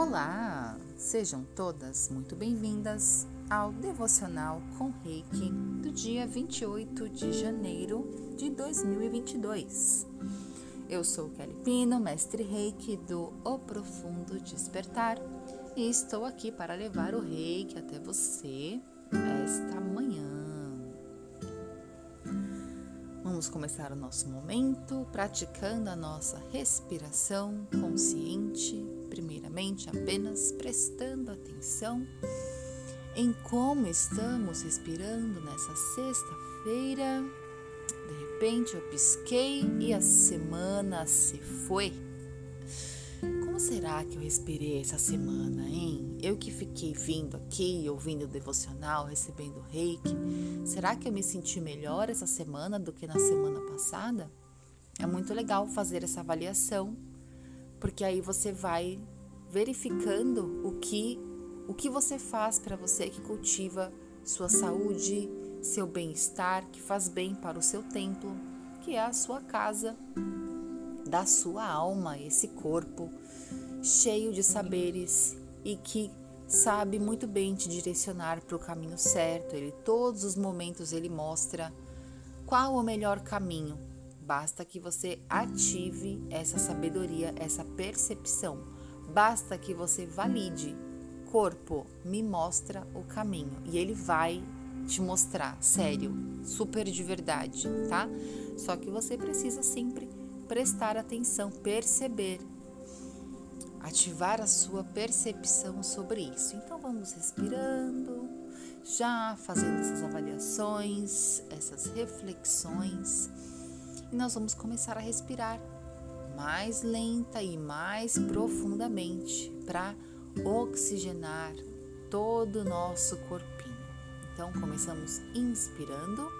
Olá! Sejam todas muito bem-vindas ao Devocional com Reiki do dia 28 de janeiro de 2022. Eu sou Kelly Pino, mestre Reiki do O Profundo Despertar e estou aqui para levar o Reiki até você esta manhã. Vamos começar o nosso momento praticando a nossa respiração consciente primeiramente apenas prestando atenção em como estamos respirando nessa sexta-feira. De repente eu pisquei e a semana se foi. Como será que eu respirei essa semana, hein? Eu que fiquei vindo aqui, ouvindo o devocional, recebendo reiki, será que eu me senti melhor essa semana do que na semana passada? É muito legal fazer essa avaliação porque aí você vai verificando o que o que você faz para você que cultiva sua saúde, seu bem-estar, que faz bem para o seu templo, que é a sua casa, da sua alma, esse corpo cheio de saberes e que sabe muito bem te direcionar para o caminho certo. Ele todos os momentos ele mostra qual o melhor caminho Basta que você ative essa sabedoria, essa percepção. Basta que você valide. Corpo, me mostra o caminho. E ele vai te mostrar, sério, super de verdade, tá? Só que você precisa sempre prestar atenção, perceber, ativar a sua percepção sobre isso. Então vamos respirando, já fazendo essas avaliações, essas reflexões e nós vamos começar a respirar mais lenta e mais profundamente para oxigenar todo o nosso corpinho. Então começamos inspirando,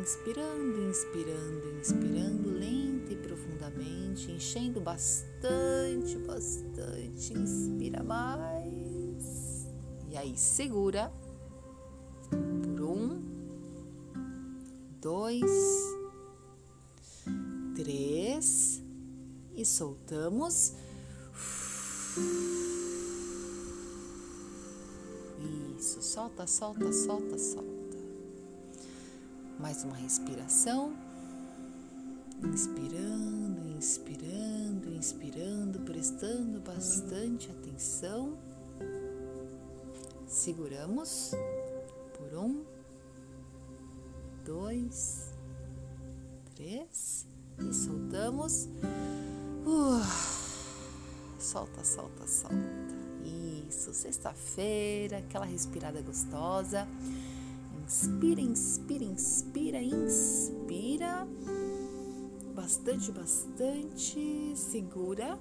inspirando, inspirando, inspirando lenta e profundamente, enchendo bastante, bastante. Inspira mais. E aí segura dois, três e soltamos. Isso, solta, solta, solta, solta. Mais uma respiração. Inspirando, inspirando, inspirando, prestando bastante atenção. Seguramos por um, dois, três e soltamos. Uh, solta, solta, solta. Isso, sexta-feira, aquela respirada gostosa. Inspira, inspira, inspira, inspira. Bastante, bastante. Segura.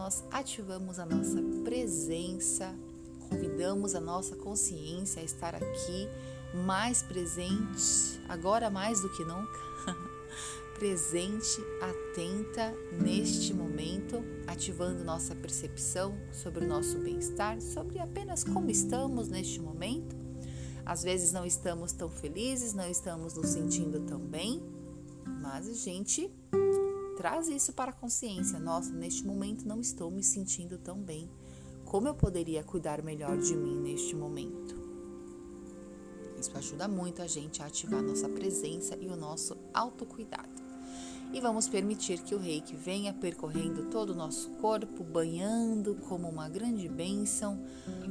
Nós ativamos a nossa presença, convidamos a nossa consciência a estar aqui mais presente, agora mais do que nunca, presente, atenta neste momento, ativando nossa percepção sobre o nosso bem-estar, sobre apenas como estamos neste momento. Às vezes não estamos tão felizes, não estamos nos sentindo tão bem, mas a gente traz isso para a consciência. Nossa, neste momento não estou me sentindo tão bem. Como eu poderia cuidar melhor de mim neste momento? Isso ajuda muito a gente a ativar nossa presença e o nosso autocuidado e vamos permitir que o reiki venha percorrendo todo o nosso corpo, banhando como uma grande bênção,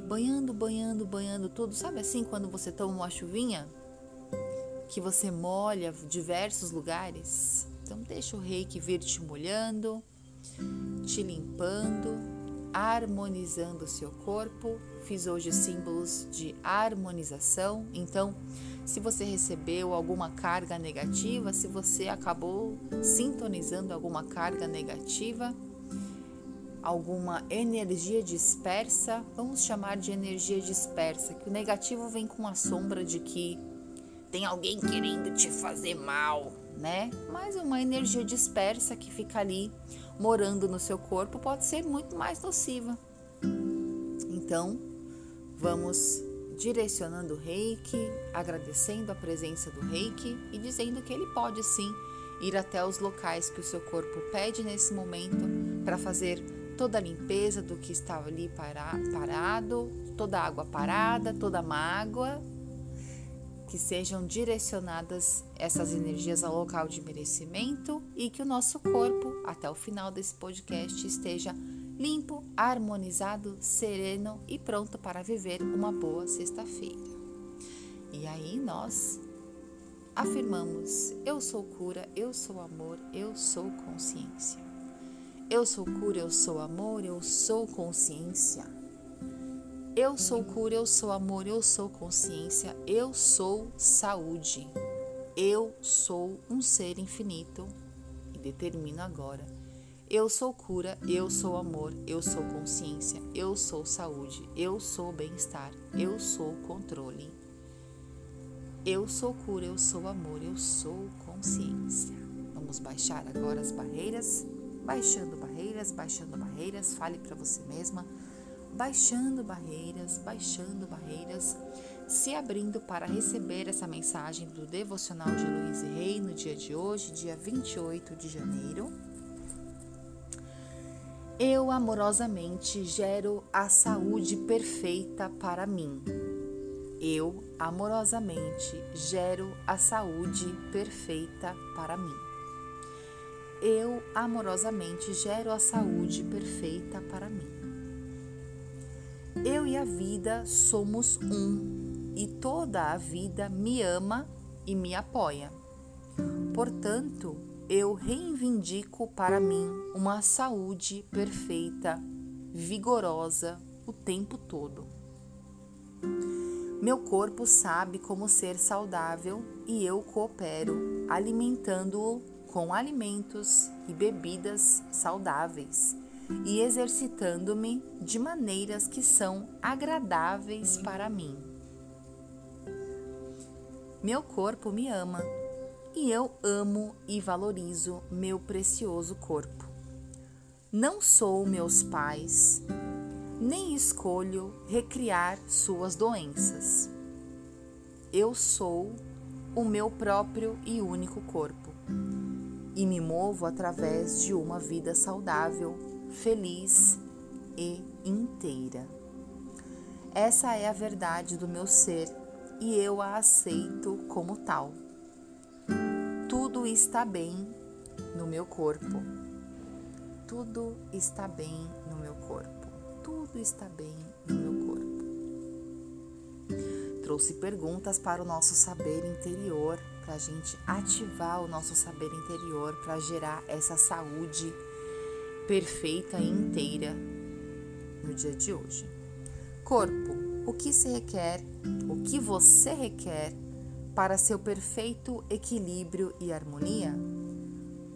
banhando, banhando, banhando tudo. Sabe assim quando você toma uma chuvinha? Que você molha diversos lugares? Então deixa o reiki vir te molhando, te limpando, harmonizando o seu corpo. Fiz hoje símbolos de harmonização. Então, se você recebeu alguma carga negativa, se você acabou sintonizando alguma carga negativa, alguma energia dispersa, vamos chamar de energia dispersa, que o negativo vem com a sombra de que tem alguém querendo te fazer mal, né? Mas uma energia dispersa que fica ali morando no seu corpo pode ser muito mais nociva. Então, vamos direcionando o reiki, agradecendo a presença do reiki e dizendo que ele pode sim ir até os locais que o seu corpo pede nesse momento para fazer toda a limpeza do que estava ali parado, toda a água parada, toda a mágoa, que sejam direcionadas essas energias ao local de merecimento e que o nosso corpo, até o final desse podcast, esteja limpo, harmonizado, sereno e pronto para viver uma boa sexta-feira. E aí nós afirmamos: eu sou cura, eu sou amor, eu sou consciência. Eu sou cura, eu sou amor, eu sou consciência. Eu sou cura, eu sou amor, eu sou consciência, eu sou saúde. Eu sou um ser infinito e determino agora eu sou cura, eu sou amor, eu sou consciência, eu sou saúde, eu sou bem-estar, eu sou controle. Eu sou cura, eu sou amor, eu sou consciência. Vamos baixar agora as barreiras, baixando barreiras, baixando barreiras. Fale para você mesma, baixando barreiras, baixando barreiras, se abrindo para receber essa mensagem do devocional de Luiz Rei no dia de hoje, dia 28 de janeiro. Eu amorosamente gero a saúde perfeita para mim. Eu amorosamente gero a saúde perfeita para mim. Eu amorosamente gero a saúde perfeita para mim. E a vida somos um e toda a vida me ama e me apoia. Portanto, eu reivindico para mim uma saúde perfeita, vigorosa o tempo todo. Meu corpo sabe como ser saudável e eu coopero, alimentando-o com alimentos e bebidas saudáveis e exercitando-me de maneiras que são agradáveis para mim. Meu corpo me ama e eu amo e valorizo meu precioso corpo. Não sou meus pais, nem escolho recriar suas doenças. Eu sou o meu próprio e único corpo e me movo através de uma vida saudável, feliz e inteira. Essa é a verdade do meu ser e eu a aceito como tal tudo está bem no meu corpo. Tudo está bem no meu corpo. Tudo está bem no meu corpo. Trouxe perguntas para o nosso saber interior, para a gente ativar o nosso saber interior, para gerar essa saúde perfeita e inteira no dia de hoje. Corpo, o que se requer, o que você requer para seu perfeito equilíbrio e harmonia?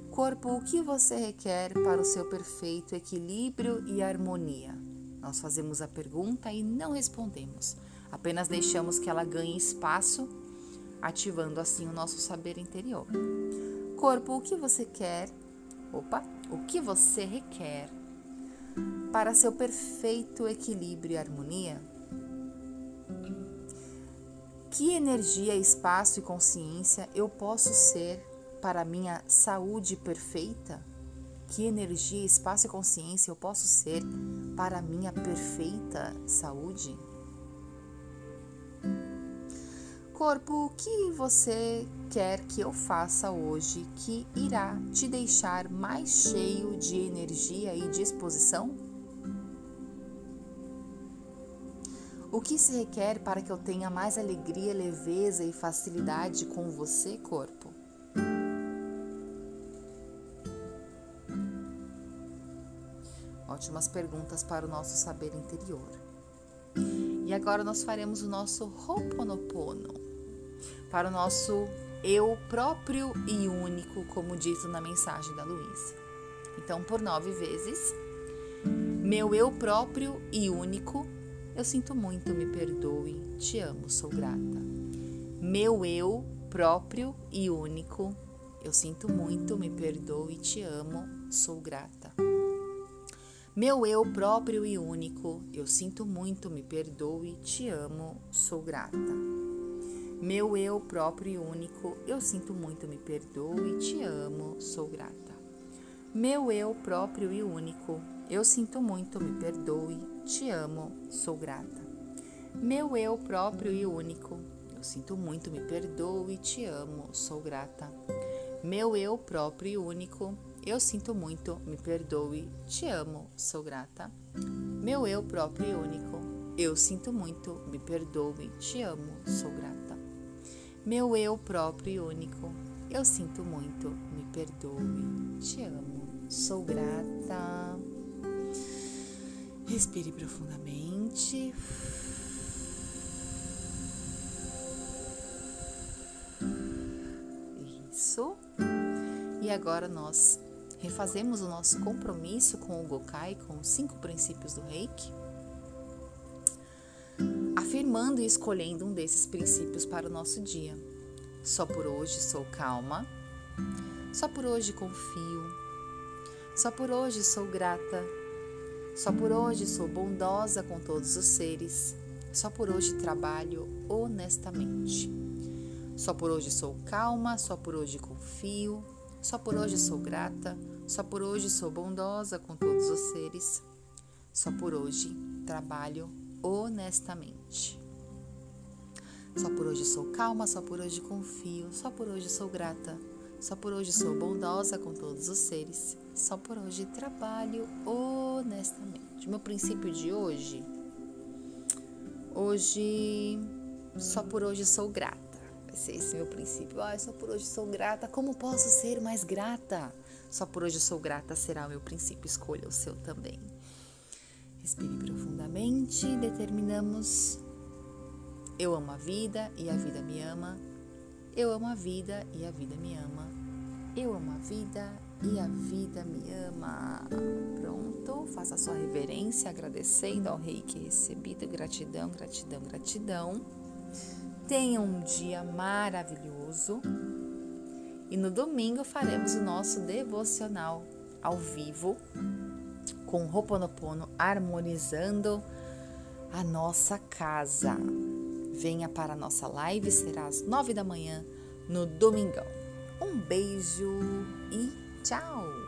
Corpo, o que você requer para o seu perfeito equilíbrio e harmonia? Nós fazemos a pergunta e não respondemos, apenas deixamos que ela ganhe espaço, ativando assim o nosso saber interior. Corpo, o que você quer? Opa, o que você requer para seu perfeito equilíbrio e harmonia? Que energia, espaço e consciência eu posso ser para minha saúde perfeita? Que energia, espaço e consciência eu posso ser para minha perfeita saúde? Corpo, o que você quer que eu faça hoje que irá te deixar mais cheio de energia e disposição? O que se requer para que eu tenha mais alegria, leveza e facilidade com você, corpo? Ótimas perguntas para o nosso saber interior. E agora nós faremos o nosso Ho'oponopono para o nosso eu próprio e único, como dito na mensagem da Luísa. Então, por nove vezes, meu eu próprio e único eu sinto muito, me perdoe, te amo, sou grata. Meu eu próprio e único, eu sinto muito, me perdoe, te amo, sou grata. Meu eu próprio e único, eu sinto muito, me perdoe, te amo, sou grata. Meu eu próprio e único, eu sinto muito, me perdoe, te amo, sou grata. Meu eu próprio e único, eu sinto muito, me perdoe, te amo, sou grata. Meu eu próprio e único, eu sinto muito, me perdoe, te amo, sou grata. Meu eu próprio e único, eu sinto muito, me perdoe, te amo, sou grata. Meu eu próprio e único, eu sinto muito, me perdoe, te amo, sou grata. Meu eu próprio e único, eu sinto muito, me perdoe, te amo, sou grata. Respire profundamente. Isso. E agora nós refazemos o nosso compromisso com o Gokai, com os cinco princípios do Reiki, afirmando e escolhendo um desses princípios para o nosso dia. Só por hoje sou calma, só por hoje confio, só por hoje sou grata, só por hoje sou bondosa com todos os seres, só por hoje trabalho honestamente. Só por hoje sou calma, só por hoje confio, só por hoje sou grata, só por hoje sou bondosa com todos os seres. Só por hoje trabalho honestamente. Só por hoje sou calma, só por hoje confio, só por hoje sou grata, só por hoje sou bondosa com todos os seres. Só por hoje trabalho honestamente. Meu princípio de hoje, hoje, só por hoje sou grata. Vai ser esse meu princípio. Ah, só por hoje sou grata. Como posso ser mais grata? Só por hoje sou grata será o meu princípio. Escolha o seu também. Respire profundamente. Determinamos. Eu amo a vida e a vida me ama. Eu amo a vida e a vida me ama. Eu amo a vida e a vida me ama. Pronto, faça a sua reverência agradecendo ao rei que recebido. Gratidão, gratidão, gratidão. Tenha um dia maravilhoso. E no domingo faremos o nosso devocional ao vivo com Roponopono harmonizando a nossa casa. Venha para a nossa live, será às nove da manhã no domingão. Um beijo e tchau!